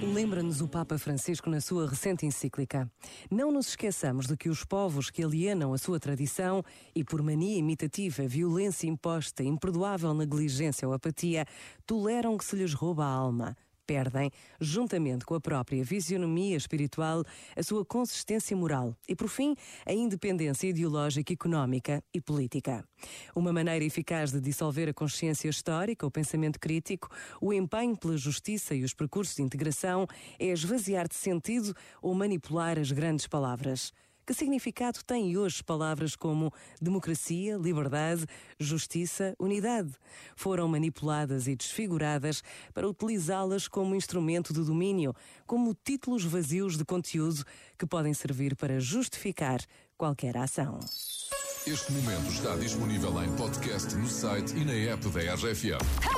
Lembra-nos o Papa Francisco na sua recente encíclica. Não nos esqueçamos de que os povos que alienam a sua tradição e por mania imitativa, violência imposta, imperdoável negligência ou apatia, toleram que se lhes rouba a alma perdem, juntamente com a própria fisionomia espiritual, a sua consistência moral e, por fim, a independência ideológica, económica e política. Uma maneira eficaz de dissolver a consciência histórica, o pensamento crítico, o empenho pela justiça e os percursos de integração é esvaziar de sentido ou manipular as grandes palavras. Que significado têm hoje palavras como democracia, liberdade, justiça, unidade? Foram manipuladas e desfiguradas para utilizá-las como instrumento de domínio, como títulos vazios de conteúdo que podem servir para justificar qualquer ação. Este momento está disponível em podcast no site e na app da RFM.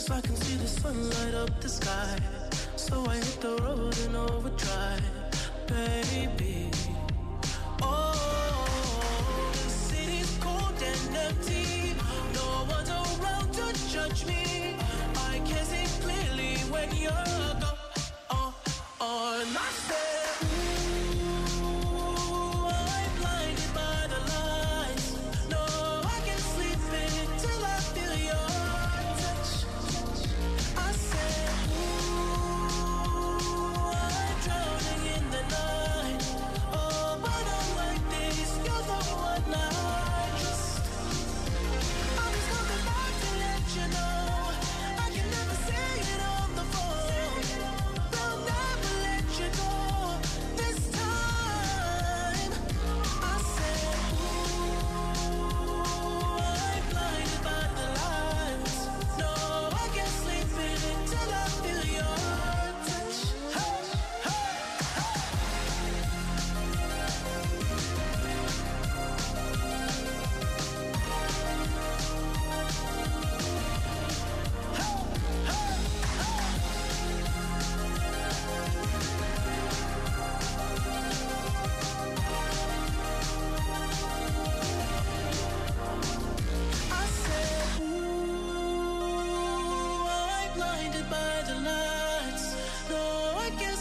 Cause I can see the sunlight up the sky. So I hit the road in overdrive, baby. Oh, the city's cold and empty. No one's around to judge me. I can see clearly when you're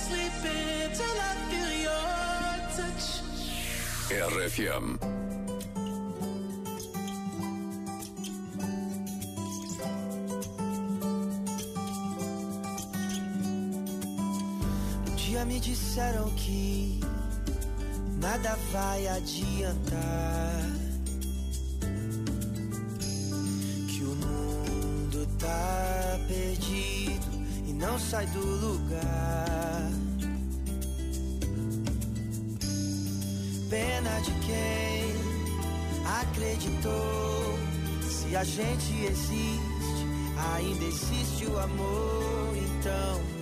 I can't sleep until I feel your touch. RFM. Um dia me disseram que nada vai adiantar. Que o mundo tá perdido não sai do lugar. Pena de quem acreditou. Se a gente existe, ainda existe o amor. Então